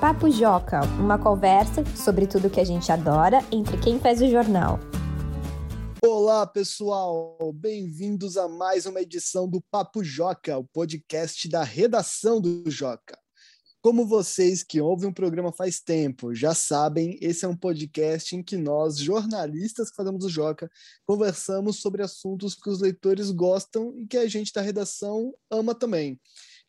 Papo Joca, uma conversa sobre tudo que a gente adora entre quem faz o jornal. Olá, pessoal! Bem-vindos a mais uma edição do Papo Joca, o podcast da redação do Joca. Como vocês que ouvem o programa faz tempo já sabem, esse é um podcast em que nós, jornalistas que fazemos o Joca, conversamos sobre assuntos que os leitores gostam e que a gente da redação ama também.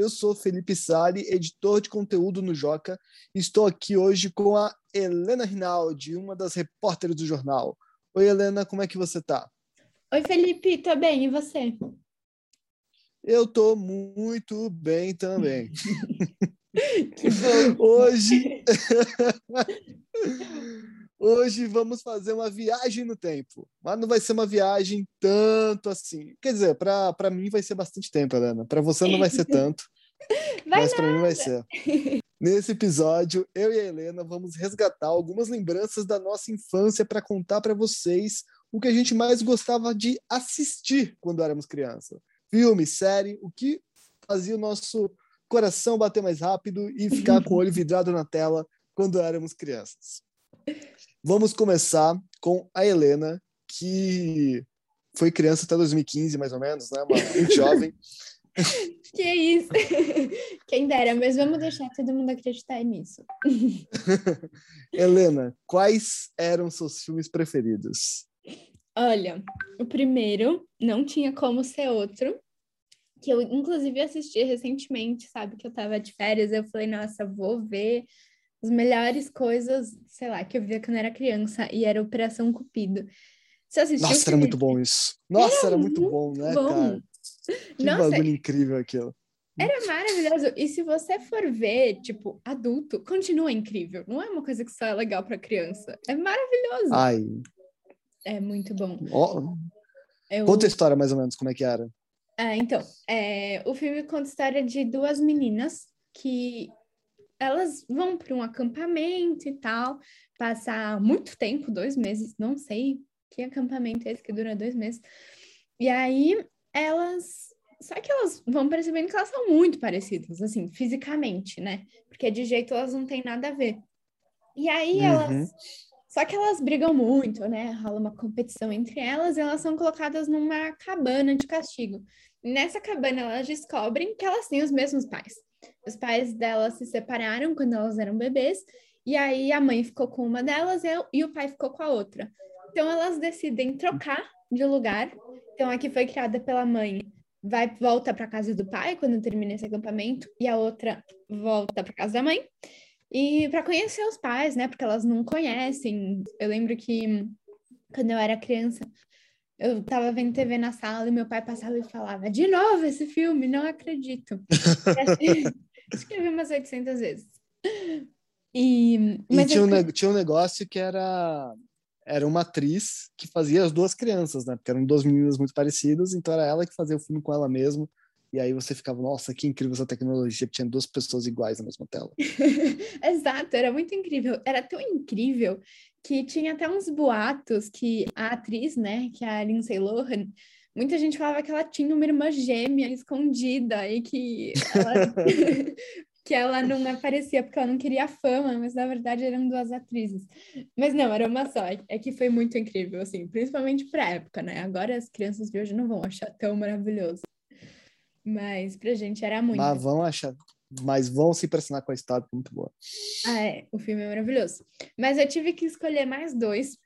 Eu sou Felipe Sali, editor de conteúdo no Joca, e estou aqui hoje com a Helena Rinaldi, uma das repórteres do jornal. Oi, Helena, como é que você tá? Oi, Felipe, tô bem, e você? Eu tô muito bem também. que bom. Hoje Hoje vamos fazer uma viagem no tempo, mas não vai ser uma viagem tanto assim. Quer dizer, para mim vai ser bastante tempo, Helena. Para você não vai ser tanto, vai mas para mim vai ser. Nesse episódio, eu e a Helena vamos resgatar algumas lembranças da nossa infância para contar para vocês o que a gente mais gostava de assistir quando éramos criança. Filme, série, o que fazia o nosso coração bater mais rápido e ficar com o olho vidrado na tela quando éramos crianças. Vamos começar com a Helena, que foi criança até 2015, mais ou menos, né? Uma muito jovem. Que isso! Quem dera, mas vamos deixar todo mundo acreditar nisso. Helena, quais eram seus filmes preferidos? Olha, o primeiro não tinha como ser outro, que eu inclusive assisti recentemente, sabe? Que eu tava de férias, eu falei, nossa, vou ver as melhores coisas, sei lá, que eu via quando era criança, e era Operação Cupido. Você assistiu? Nossa, era muito bom isso. Nossa, era, era muito bom, né, bom. cara? Que Nossa, bagulho incrível aquilo. Era maravilhoso. E se você for ver, tipo, adulto, continua incrível. Não é uma coisa que só é legal para criança. É maravilhoso. Ai. É muito bom. Oh. Eu... Conta a história mais ou menos, como é que era. Ah, então, é, o filme conta a história de duas meninas que elas vão para um acampamento e tal, passar muito tempo, dois meses, não sei que acampamento é esse que dura dois meses. E aí elas. Só que elas vão percebendo que elas são muito parecidas, assim, fisicamente, né? Porque de jeito elas não têm nada a ver. E aí uhum. elas. Só que elas brigam muito, né? Rola uma competição entre elas e elas são colocadas numa cabana de castigo. Nessa cabana elas descobrem que elas têm os mesmos pais. Os pais delas se separaram quando elas eram bebês, e aí a mãe ficou com uma delas e o pai ficou com a outra. Então elas decidem trocar de lugar. Então aqui foi criada pela mãe, vai volta para casa do pai quando termina esse acampamento e a outra volta para casa da mãe. E para conhecer os pais, né? Porque elas não conhecem. Eu lembro que quando eu era criança, eu tava vendo TV na sala e meu pai passava e falava: De novo esse filme, não acredito. Acho que eu vi umas 800 vezes. E, e tinha, um, tinha um negócio que era era uma atriz que fazia as duas crianças, né? Porque eram duas meninas muito parecidas, então era ela que fazia o filme com ela mesma. E aí você ficava, nossa, que incrível essa tecnologia, que tinha duas pessoas iguais na mesma tela. Exato, era muito incrível. Era tão incrível que tinha até uns boatos que a atriz, né, que é a Lindsay Lohan, muita gente falava que ela tinha uma irmã gêmea escondida e que ela, que ela não aparecia porque ela não queria fama, mas na verdade eram duas atrizes. Mas não, era uma só. É que foi muito incrível, assim, principalmente pra época, né? Agora as crianças de hoje não vão achar tão maravilhoso. Mas pra gente era muito. Mas vão achar mas vão se impressionar com a história, é muito boa. Ah, é, o filme é maravilhoso. Mas eu tive que escolher mais dois.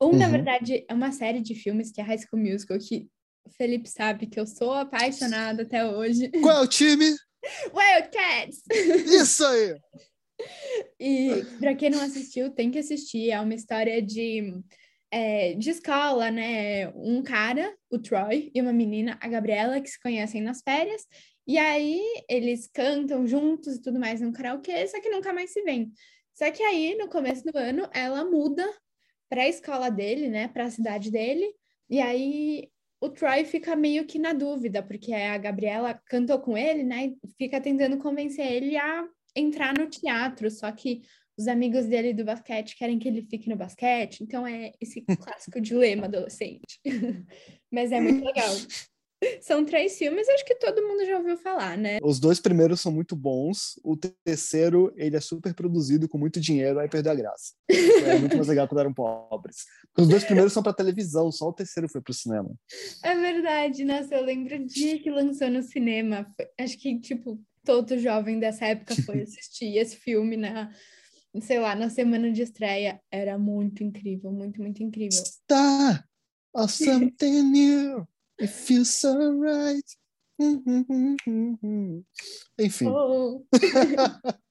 Um, uhum. na verdade, é uma série de filmes que é High School Musical, que o Felipe sabe que eu sou apaixonada até hoje. Qual é o time? Wildcats! Isso aí! e para quem não assistiu, tem que assistir. É uma história de, é, de escola, né? Um cara, o Troy, e uma menina, a Gabriela, que se conhecem nas férias. E aí eles cantam juntos e tudo mais no karaokê, só que nunca mais se vêem. Só que aí, no começo do ano, ela muda para a escola dele, né, para a cidade dele, e aí o Troy fica meio que na dúvida, porque a Gabriela cantou com ele, né, e fica tentando convencer ele a entrar no teatro, só que os amigos dele do basquete querem que ele fique no basquete, então é esse clássico dilema adolescente. Mas é muito legal. São três filmes, acho que todo mundo já ouviu falar, né? Os dois primeiros são muito bons. O terceiro, ele é super produzido, com muito dinheiro, aí perdeu a graça. É muito mais legal quando eram pobres. Os dois primeiros são para televisão, só o terceiro foi para o cinema. É verdade, nossa, eu lembro o dia que lançou no cinema. Acho que, tipo, todo jovem dessa época foi assistir esse filme na, sei lá, na semana de estreia. Era muito incrível, muito, muito incrível. Of something new. It feels so right. Enfim. Oh.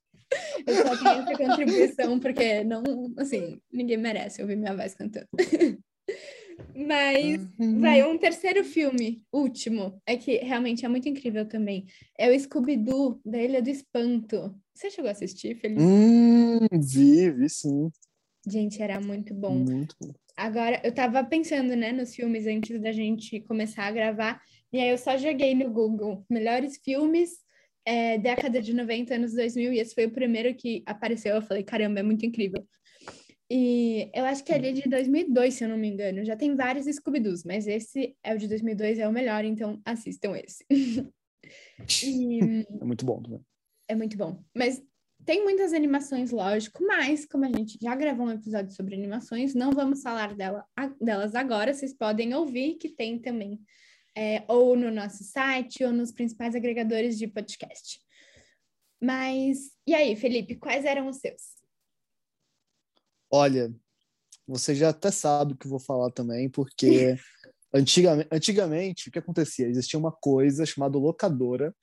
Eu só tenho essa contribuição porque não, assim, ninguém merece ouvir minha voz cantando. Mas uhum. vai um terceiro filme, último, é que realmente é muito incrível também. É o Scooby-Doo da Ilha do Espanto. Você chegou a assistir, Felipe? Hum, vi, vi sim. Gente, era muito bom. Muito bom. Agora, eu tava pensando, né, nos filmes antes da gente começar a gravar, e aí eu só joguei no Google melhores filmes é, década de 90, anos 2000, e esse foi o primeiro que apareceu. Eu falei, caramba, é muito incrível. E eu acho que é de 2002, se eu não me engano. Já tem vários Scooby-Doos, mas esse é o de 2002, é o melhor, então assistam esse. e... É muito bom também. É muito bom. Mas tem muitas animações, lógico, mas como a gente já gravou um episódio sobre animações, não vamos falar dela, delas agora. Vocês podem ouvir que tem também, é, ou no nosso site, ou nos principais agregadores de podcast. Mas, e aí, Felipe, quais eram os seus? Olha, você já até sabe o que eu vou falar também, porque antigamente, antigamente o que acontecia? Existia uma coisa chamada locadora,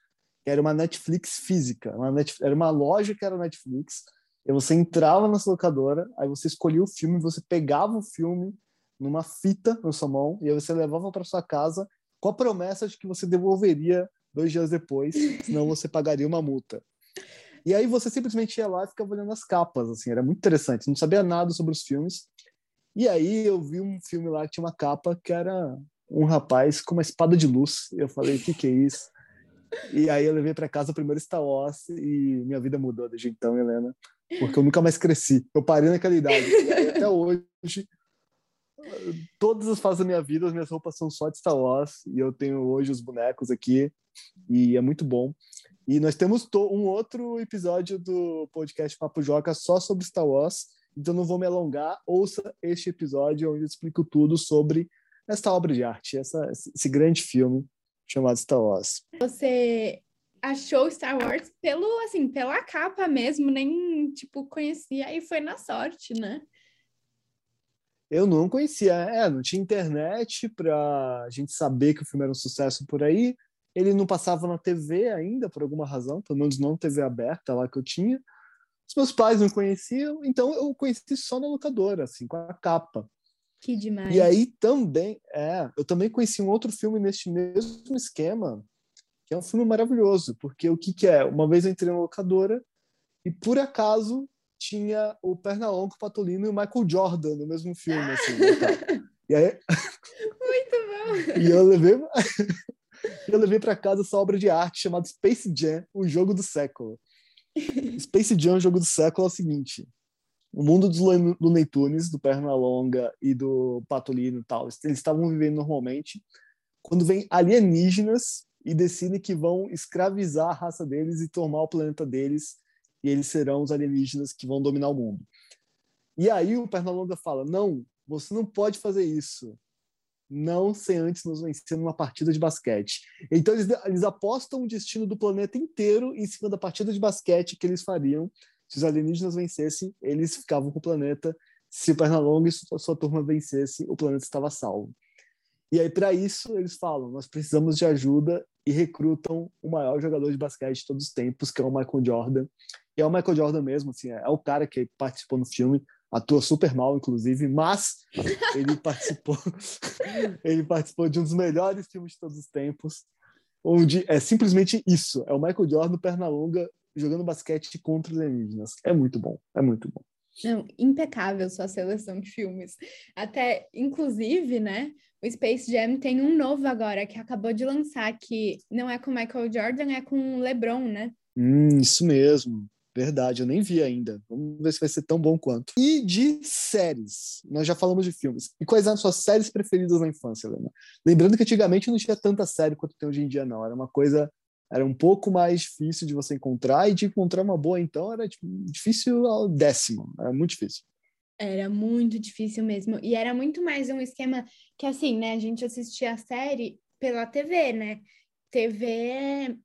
era uma Netflix física. Uma Netflix, era uma loja que era Netflix. E você entrava nessa locadora, aí você escolhia o filme, você pegava o filme numa fita na sua mão, e aí você levava para sua casa com a promessa de que você devolveria dois dias depois, senão você pagaria uma multa. E aí você simplesmente ia lá e ficava olhando as capas, assim, era muito interessante. Não sabia nada sobre os filmes. E aí eu vi um filme lá que tinha uma capa que era um rapaz com uma espada de luz. Eu falei, o que, que é isso? E aí eu levei para casa o primeiro Star Wars e minha vida mudou desde então, Helena, porque eu nunca mais cresci. Eu parei naquela idade. até hoje, todas as fases da minha vida, as minhas roupas são só de Star Wars e eu tenho hoje os bonecos aqui e é muito bom. E nós temos um outro episódio do podcast Papo Joca só sobre Star Wars, então não vou me alongar. Ouça este episódio onde eu explico tudo sobre esta obra de arte, essa, esse grande filme chamado Star Wars. Você achou Star Wars pelo assim, pela capa mesmo, nem tipo conhecia e foi na sorte, né? Eu não conhecia, é, não tinha internet para a gente saber que o filme era um sucesso por aí. Ele não passava na TV ainda, por alguma razão, pelo menos não TV aberta lá que eu tinha. Os meus pais não conheciam, então eu conheci só na locadora, assim, com a capa. Que demais. E aí também, é, eu também conheci um outro filme neste mesmo esquema, que é um filme maravilhoso, porque o que que é? Uma vez eu entrei na locadora e por acaso tinha o Pernalongo, o Patolino e o Michael Jordan no mesmo filme, assim, né, E aí... Muito bom! e eu levei... eu levei para casa essa obra de arte chamada Space Jam, o jogo do século. Space Jam, o jogo do século, é o seguinte: o mundo dos Looney Tunes, do Pernalonga e do Patolino e tal, eles estavam vivendo normalmente. Quando vem alienígenas e decidem que vão escravizar a raça deles e tomar o planeta deles, e eles serão os alienígenas que vão dominar o mundo. E aí o Pernalonga fala: não, você não pode fazer isso. Não sem antes nos vencer numa partida de basquete. Então eles, eles apostam o destino do planeta inteiro em cima da partida de basquete que eles fariam se os alienígenas vencessem, eles ficavam com o planeta. Se o Pernalonga e sua turma vencesse, o planeta estava salvo. E aí, para isso, eles falam: nós precisamos de ajuda e recrutam o maior jogador de basquete de todos os tempos, que é o Michael Jordan. E é o Michael Jordan mesmo, assim, é o cara que participou no filme, atua super mal, inclusive, mas ele participou, ele participou de um dos melhores filmes de todos os tempos, onde é simplesmente isso: é o Michael Jordan, Pernalonga, jogando basquete contra os alienígenas. É muito bom, é muito bom. Não, impecável sua seleção de filmes. Até, inclusive, né? O Space Jam tem um novo agora que acabou de lançar, que não é com Michael Jordan, é com LeBron, né? Hum, isso mesmo. Verdade, eu nem vi ainda. Vamos ver se vai ser tão bom quanto. E de séries. Nós já falamos de filmes. E quais eram suas séries preferidas na infância, Helena? Lembrando que antigamente não tinha tanta série quanto tem hoje em dia, não. Era uma coisa. Era um pouco mais difícil de você encontrar, e de encontrar uma boa, então, era tipo, difícil ao décimo. Era muito difícil. Era muito difícil mesmo. E era muito mais um esquema que, assim, né? A gente assistia a série pela TV, né? TV,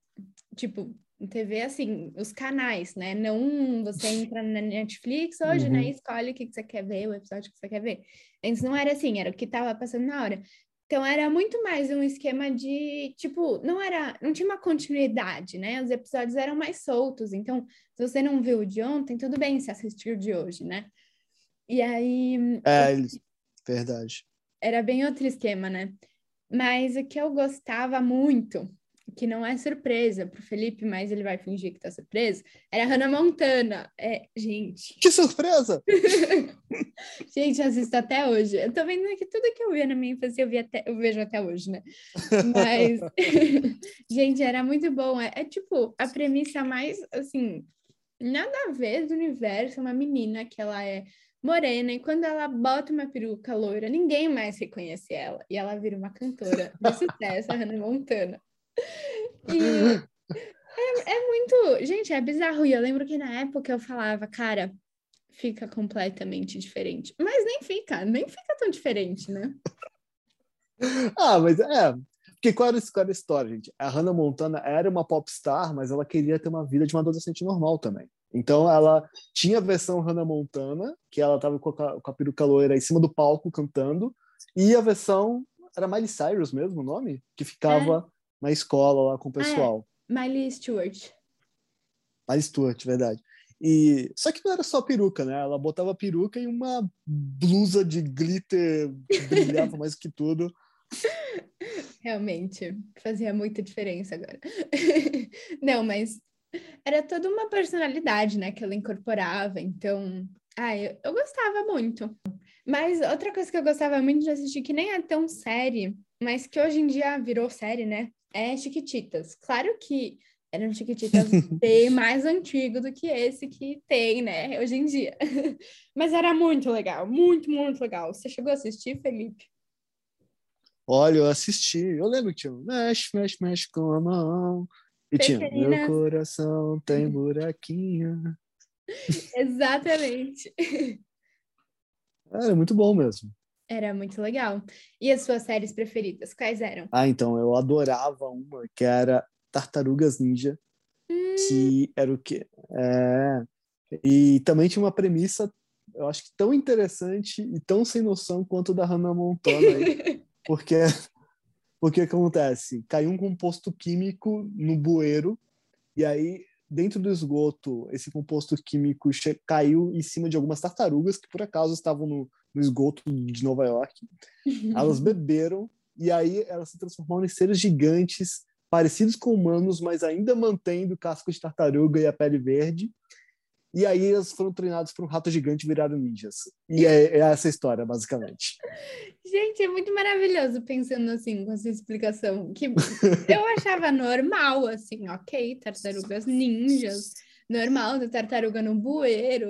tipo, TV, assim, os canais, né? Não você entra na Netflix hoje, né? uhum. né? Escolhe o que, que você quer ver, o episódio que você quer ver. Antes não era assim, era o que estava passando na hora. Então era muito mais um esquema de, tipo, não era, não tinha uma continuidade, né? Os episódios eram mais soltos. Então, se você não viu o de ontem, tudo bem se assistir o de hoje, né? E aí. É, verdade. Era bem outro esquema, né? Mas o que eu gostava muito que não é surpresa para o Felipe, mas ele vai fingir que tá surpreso, era a Hannah Montana. É, gente. Que surpresa! gente, assisto até hoje. Eu tô vendo que tudo que eu via na minha infância eu, vi até, eu vejo até hoje, né? Mas, gente, era muito bom. É, é tipo a premissa mais, assim, nada a ver do universo. Uma menina que ela é morena, e quando ela bota uma peruca loira, ninguém mais reconhece ela. E ela vira uma cantora de sucesso, a Hannah Montana. E é, é muito. Gente, é bizarro. E eu lembro que na época eu falava, cara, fica completamente diferente. Mas nem fica, nem fica tão diferente, né? ah, mas é. Porque qual era, qual era a história, gente? A Hannah Montana era uma popstar, mas ela queria ter uma vida de uma adolescente normal também. Então ela tinha a versão Hannah Montana, que ela tava com a, com a peruca loira em cima do palco cantando, e a versão era Miley Cyrus mesmo o nome, que ficava é na escola lá com o pessoal. Ah, é. Miley Stewart. Miley Stewart, verdade. E só que não era só peruca, né? Ela botava peruca e uma blusa de glitter que brilhava mais que tudo. Realmente, fazia muita diferença agora. não, mas era toda uma personalidade, né, que ela incorporava. Então, ah, eu, eu gostava muito. Mas outra coisa que eu gostava muito de assistir, que nem é tão série, mas que hoje em dia virou série, né? É Chiquititas. Claro que era um Chiquititas bem mais antigo do que esse que tem, né, hoje em dia. Mas era muito legal, muito, muito legal. Você chegou a assistir, Felipe? Olha, eu assisti. Eu lembro que tinha mexe, mexe, mexe com a mão. E tinha meu coração tem buraquinho. Exatamente. Era muito bom mesmo. Era muito legal. E as suas séries preferidas, quais eram? Ah, então, eu adorava uma que era Tartarugas Ninja, hum. que era o quê? É... E também tinha uma premissa, eu acho que tão interessante e tão sem noção quanto da Hannah Montana, aí, porque porque acontece? Caiu um composto químico no bueiro e aí dentro do esgoto esse composto químico caiu em cima de algumas tartarugas que por acaso estavam no, no esgoto de Nova York. Elas beberam e aí elas se transformaram em seres gigantes, parecidos com humanos, mas ainda mantendo o casco de tartaruga e a pele verde. E aí elas foram treinadas por um rato gigante e viraram ninjas. E é, é, essa história, basicamente. Gente, é muito maravilhoso pensando assim, com essa explicação. Que eu achava normal, assim, ok, tartarugas ninjas, normal, tartaruga no bueiro.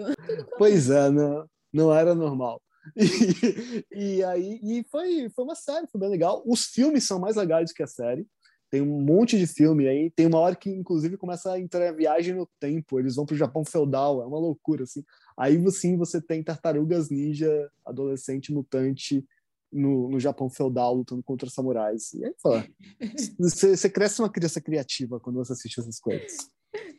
Pois é, não, não era normal. E, e aí e foi, foi uma série, foi bem legal. Os filmes são mais legais que a série. Tem um monte de filme aí. Tem uma hora que, inclusive, começa a entrar a viagem no tempo. Eles vão para o Japão feudal. É uma loucura, assim. Aí, sim, você tem tartarugas ninja, adolescente mutante no, no Japão feudal lutando contra samurais. E aí, fala, você, você cresce uma criança criativa quando você assiste essas coisas.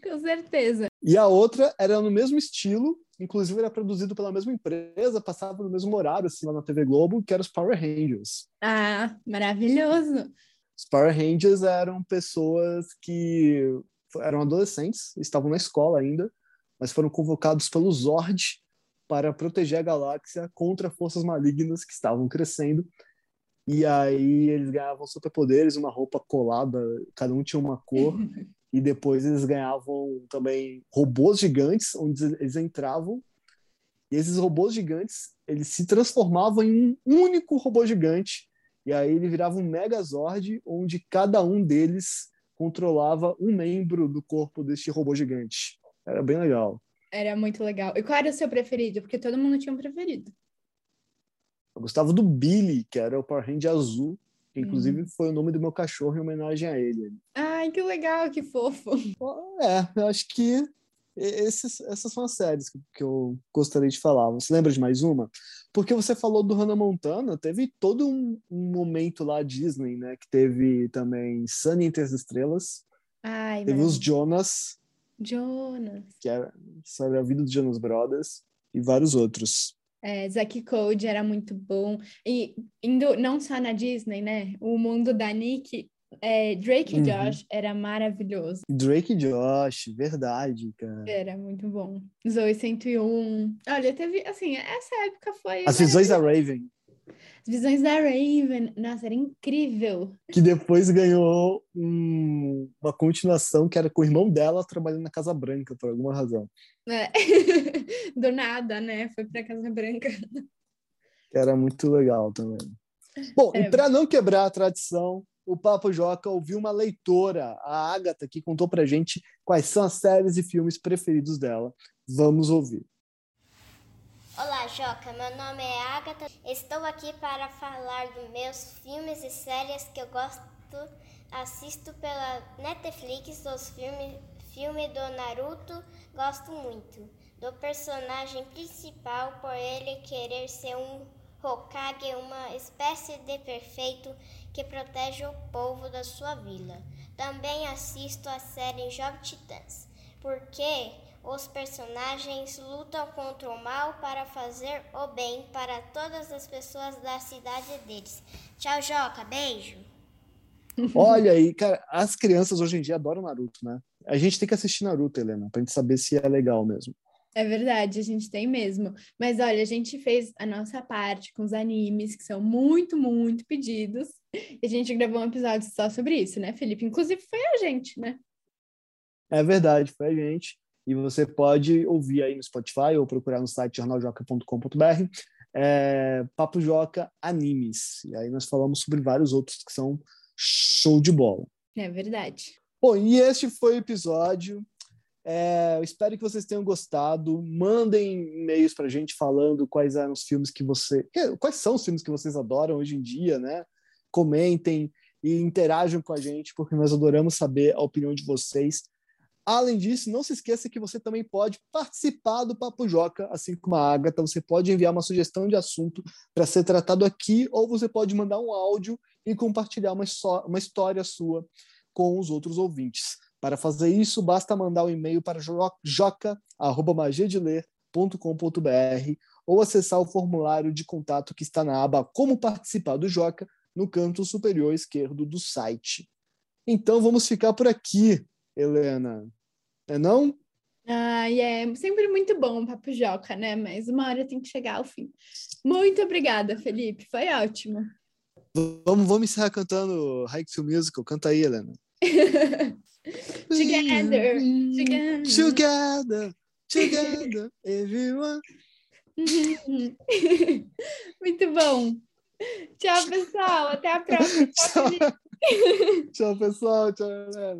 Com certeza. E a outra era no mesmo estilo, inclusive era produzido pela mesma empresa, passava no mesmo horário, assim, lá na TV Globo, que era os Power Rangers. Ah, maravilhoso! Os Power Rangers eram pessoas que eram adolescentes, estavam na escola ainda, mas foram convocados pelo Zord para proteger a galáxia contra forças malignas que estavam crescendo. E aí eles ganhavam superpoderes, uma roupa colada, cada um tinha uma cor. e depois eles ganhavam também robôs gigantes, onde eles entravam, e esses robôs gigantes, eles se transformavam em um único robô gigante, e aí ele virava um Megazord, onde cada um deles controlava um membro do corpo deste robô gigante. Era bem legal. Era muito legal. E qual era o seu preferido? Porque todo mundo tinha um preferido. Eu gostava do Billy, que era o Power Ranger azul, que inclusive hum. foi o nome do meu cachorro em homenagem a ele. Ai, que legal, que fofo. É, eu acho que esses, essas são as séries que, eu gostaria de falar. Você lembra de mais uma? Porque você falou do Hannah Montana, teve todo um, um momento lá Disney, né? Que teve também Sunny Entre as Estrelas. Ai, teve os Jonas. Jonas. Que era sobre a vida dos Jonas Brothers. E vários outros. É, Zack Code era muito bom. E indo não só na Disney, né? O mundo da Nick é, Drake e uhum. Josh era maravilhoso. Drake e Josh, verdade, cara. Era muito bom. Zoe 101. Olha, teve, assim, essa época foi. As visões da Raven. As visões da Raven. Nossa, era incrível. Que depois ganhou um, uma continuação que era com o irmão dela trabalhando na Casa Branca, por alguma razão. É. Do nada, né? Foi pra Casa Branca. Que era muito legal também. Bom, é. e para não quebrar a tradição, o Papo Joca ouviu uma leitora, a Agatha, que contou pra gente quais são as séries e filmes preferidos dela. Vamos ouvir. Olá, Joca. Meu nome é Agatha. Estou aqui para falar dos meus filmes e séries que eu gosto. Assisto pela Netflix os filmes filme do Naruto. Gosto muito do personagem principal por ele querer ser um Hokage, uma espécie de perfeito que protege o povo da sua vila. Também assisto a série Jovem Titãs, porque os personagens lutam contra o mal para fazer o bem para todas as pessoas da cidade deles. Tchau, Joca. Beijo. Olha aí, cara, as crianças hoje em dia adoram Naruto, né? A gente tem que assistir Naruto, Helena, pra gente saber se é legal mesmo. É verdade, a gente tem mesmo. Mas olha, a gente fez a nossa parte com os animes, que são muito, muito pedidos. E a gente gravou um episódio só sobre isso, né, Felipe? Inclusive foi a gente, né? É verdade, foi a gente. E você pode ouvir aí no Spotify ou procurar no site jornaljoca.com.br é, Papo Joca Animes. E aí nós falamos sobre vários outros que são show de bola. É verdade. Bom, e este foi o episódio. É, espero que vocês tenham gostado. Mandem e-mails para a gente falando quais eram os filmes que você. Quais são os filmes que vocês adoram hoje em dia, né? Comentem e interajam com a gente, porque nós adoramos saber a opinião de vocês. Além disso, não se esqueça que você também pode participar do Papo Joca, assim como a Agatha. Você pode enviar uma sugestão de assunto para ser tratado aqui, ou você pode mandar um áudio e compartilhar uma, uma história sua com os outros ouvintes. Para fazer isso, basta mandar um e-mail para joca.magiadeler.com.br ou acessar o formulário de contato que está na aba Como Participar do Joca, no canto superior esquerdo do site. Então vamos ficar por aqui, Helena. É não? Ah, é sempre muito bom o Papo Joca, né? Mas uma hora tem que chegar ao fim. Muito obrigada, Felipe. Foi ótimo. Vamos, vamos encerrar cantando High School Musical. Canta aí, Helena. together, together, together, together, everyone. Muito bom. Tchau, pessoal. Até a próxima. Tchau, Tchau pessoal. Tchau, galera.